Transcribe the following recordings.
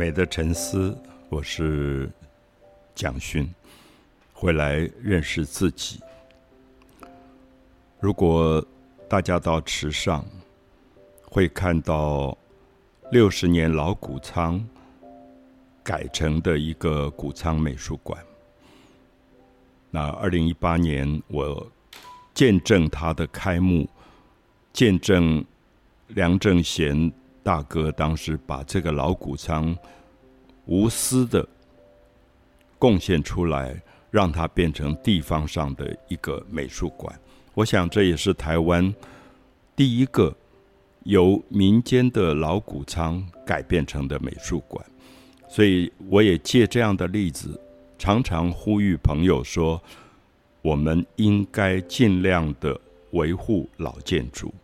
美的沉思，我是蒋勋，回来认识自己。如果大家到池上，会看到六十年老谷仓改成的一个谷仓美术馆。那二零一八年，我见证它的开幕，见证梁正贤。大哥当时把这个老谷仓无私的贡献出来，让它变成地方上的一个美术馆。我想这也是台湾第一个由民间的老谷仓改变成的美术馆。所以我也借这样的例子，常常呼吁朋友说：我们应该尽量的维护老建筑。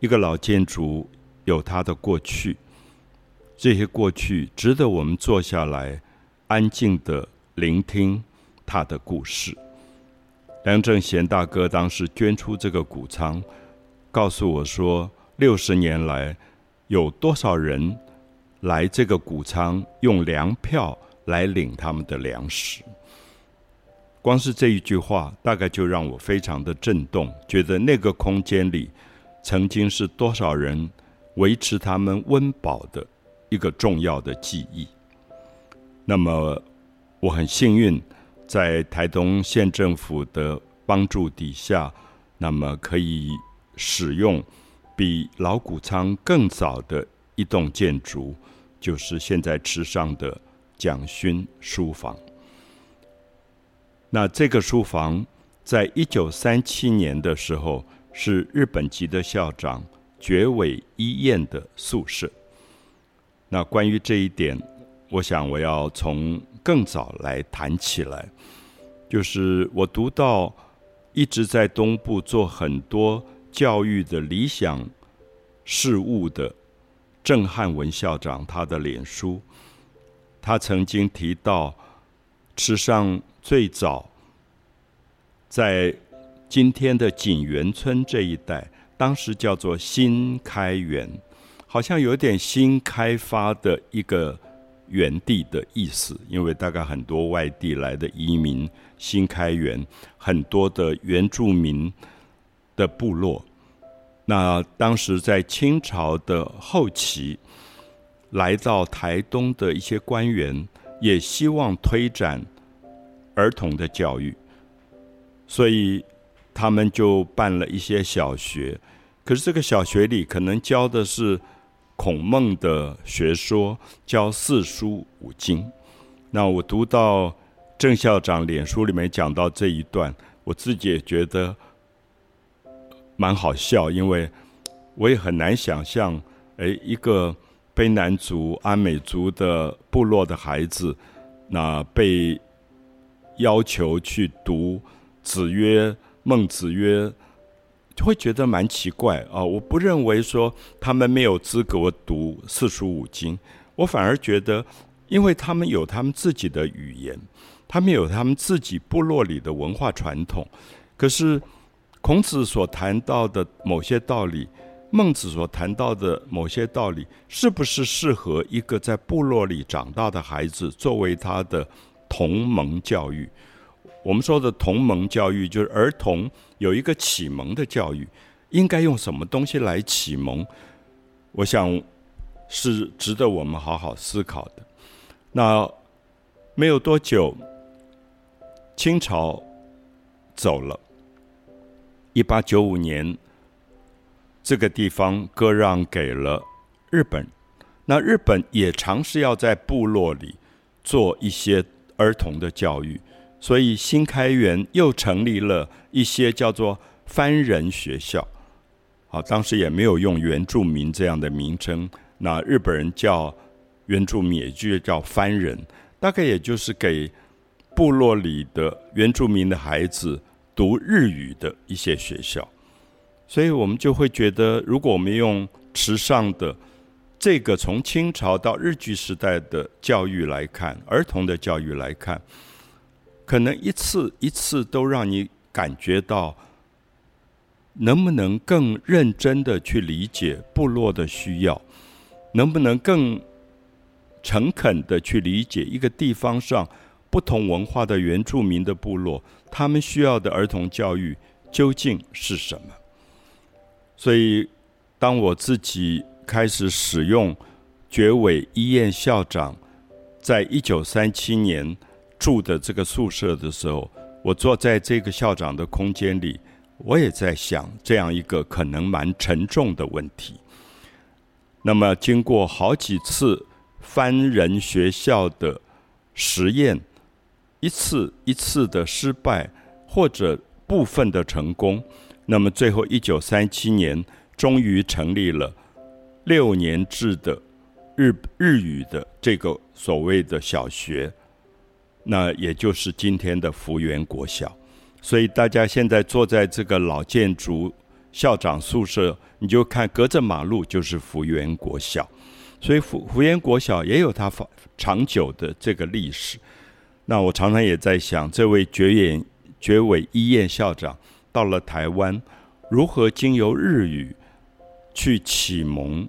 一个老建筑。有他的过去，这些过去值得我们坐下来安静的聆听他的故事。梁正贤大哥当时捐出这个谷仓，告诉我说，六十年来有多少人来这个谷仓用粮票来领他们的粮食。光是这一句话，大概就让我非常的震动，觉得那个空间里曾经是多少人。维持他们温饱的一个重要的记忆。那么，我很幸运，在台东县政府的帮助底下，那么可以使用比老谷仓更早的一栋建筑，就是现在池上的蒋勋书房。那这个书房在一九三七年的时候，是日本籍的校长。绝尾医院的宿舍。那关于这一点，我想我要从更早来谈起来。就是我读到一直在东部做很多教育的理想事物的郑汉文校长，他的脸书，他曾经提到，池上最早在今天的锦园村这一带。当时叫做新开源，好像有点新开发的一个园地的意思，因为大概很多外地来的移民，新开源很多的原住民的部落。那当时在清朝的后期，来到台东的一些官员，也希望推展儿童的教育，所以他们就办了一些小学。可是这个小学里可能教的是孔孟的学说，教四书五经。那我读到郑校长脸书里面讲到这一段，我自己也觉得蛮好笑，因为我也很难想象，哎，一个卑南族、阿美族的部落的孩子，那被要求去读子曰、孟子曰。会觉得蛮奇怪啊！我不认为说他们没有资格读四书五经，我反而觉得，因为他们有他们自己的语言，他们有他们自己部落里的文化传统。可是孔子所谈到的某些道理，孟子所谈到的某些道理，是不是适合一个在部落里长大的孩子作为他的同盟教育？我们说的同盟教育，就是儿童有一个启蒙的教育，应该用什么东西来启蒙？我想是值得我们好好思考的。那没有多久，清朝走了，一八九五年，这个地方割让给了日本。那日本也尝试要在部落里做一些儿童的教育。所以新开园又成立了一些叫做番人学校，好，当时也没有用原住民这样的名称。那日本人叫原住民，也就叫番人，大概也就是给部落里的原住民的孩子读日语的一些学校。所以我们就会觉得，如果我们用池上的这个从清朝到日据时代的教育来看，儿童的教育来看。可能一次一次都让你感觉到，能不能更认真的去理解部落的需要，能不能更诚恳的去理解一个地方上不同文化的原住民的部落，他们需要的儿童教育究竟是什么。所以，当我自己开始使用绝伟医院校长在一九三七年住的这个宿舍的时候，我坐在这个校长的空间里，我也在想这样一个可能蛮沉重的问题。那么，经过好几次翻人学校的实验，一次一次的失败或者部分的成功，那么最后一九三七年终于成立了六年制的日日语的这个所谓的小学，那也就是今天的福源国小。所以大家现在坐在这个老建筑。校长宿舍，你就看隔着马路就是福源国小，所以福福源国小也有它长长久的这个历史。那我常常也在想，这位绝远绝尾医院校长到了台湾，如何经由日语去启蒙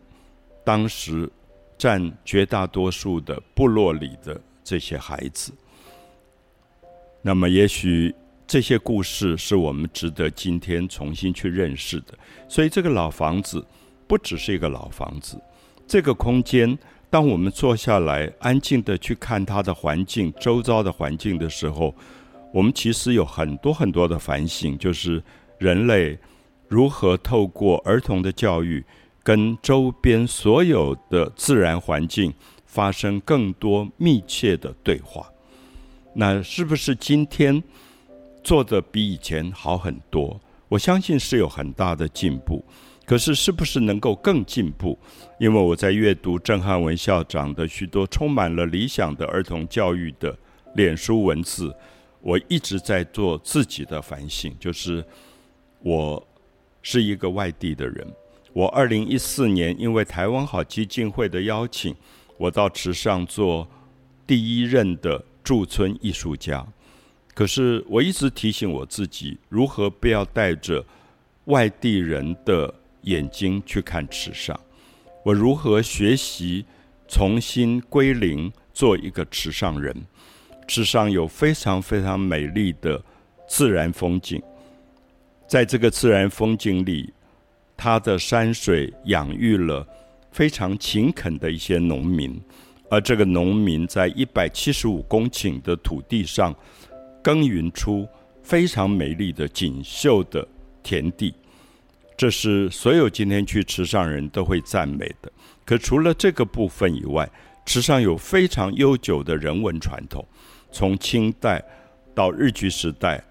当时占绝大多数的部落里的这些孩子？那么也许。这些故事是我们值得今天重新去认识的。所以，这个老房子不只是一个老房子，这个空间，当我们坐下来安静的去看它的环境、周遭的环境的时候，我们其实有很多很多的反省，就是人类如何透过儿童的教育，跟周边所有的自然环境发生更多密切的对话。那是不是今天？做的比以前好很多，我相信是有很大的进步。可是，是不是能够更进步？因为我在阅读郑汉文校长的许多充满了理想的儿童教育的脸书文字，我一直在做自己的反省。就是我是一个外地的人，我二零一四年因为台湾好基金会的邀请，我到池上做第一任的驻村艺术家。可是我一直提醒我自己，如何不要带着外地人的眼睛去看池上？我如何学习重新归零，做一个池上人？池上有非常非常美丽的自然风景，在这个自然风景里，它的山水养育了非常勤恳的一些农民，而这个农民在一百七十五公顷的土地上。耕耘出非常美丽的锦绣的田地，这是所有今天去池上人都会赞美的。可除了这个部分以外，池上有非常悠久的人文传统，从清代到日据时代，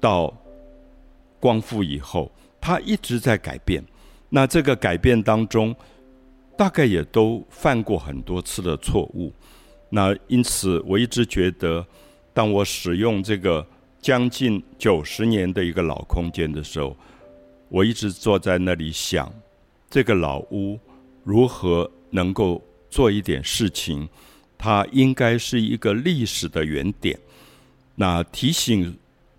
到光复以后，它一直在改变。那这个改变当中，大概也都犯过很多次的错误。那因此，我一直觉得。当我使用这个将近九十年的一个老空间的时候，我一直坐在那里想，这个老屋如何能够做一点事情？它应该是一个历史的原点。那提醒，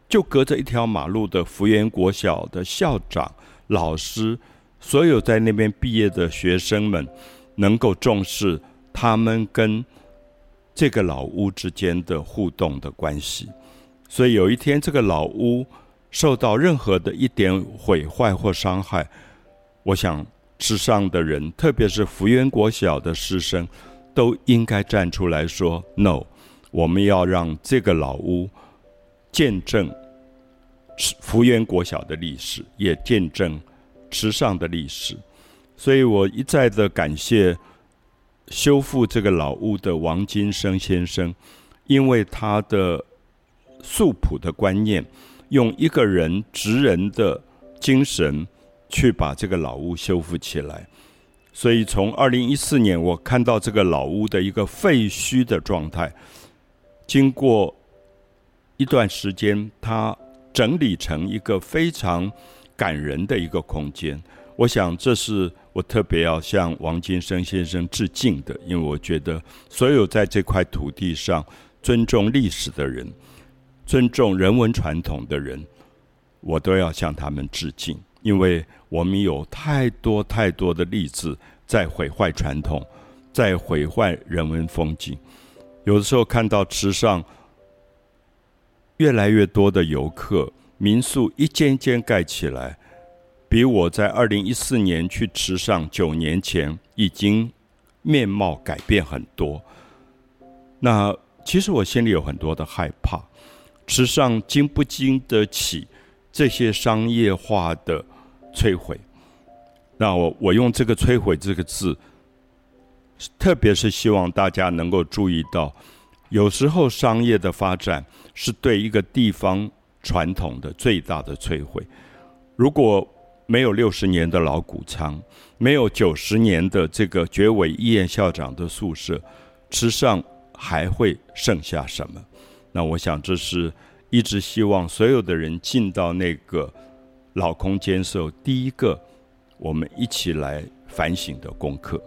就隔着一条马路的福源国小的校长、老师，所有在那边毕业的学生们，能够重视他们跟。这个老屋之间的互动的关系，所以有一天这个老屋受到任何的一点毁坏或伤害，我想世上的人，特别是福源国小的师生，都应该站出来说：“No，我们要让这个老屋见证福源国小的历史，也见证时尚的历史。”所以我一再的感谢。修复这个老屋的王金生先生，因为他的素朴的观念，用一个人职人的精神去把这个老屋修复起来。所以从二零一四年，我看到这个老屋的一个废墟的状态，经过一段时间，它整理成一个非常感人的一个空间。我想这是。我特别要向王金生先生致敬的，因为我觉得所有在这块土地上尊重历史的人、尊重人文传统的人，我都要向他们致敬。因为我们有太多太多的例子在毁坏传统，在毁坏人文风景。有的时候看到池上越来越多的游客，民宿一间间盖起来，比我在二零一四年去池上九年前已经面貌改变很多。那其实我心里有很多的害怕，池上经不经得起这些商业化的摧毁？那我我用这个“摧毁”这个字。特别是希望大家能够注意到，有时候商业的发展是对一个地方传统的最大的摧毁。如果没有六十年的老谷仓，没有九十年的这个绝尾医院校长的宿舍，池上还会剩下什么？那我想，这是一直希望所有的人进到那个老空间时候，第一个我们一起来反省的功课。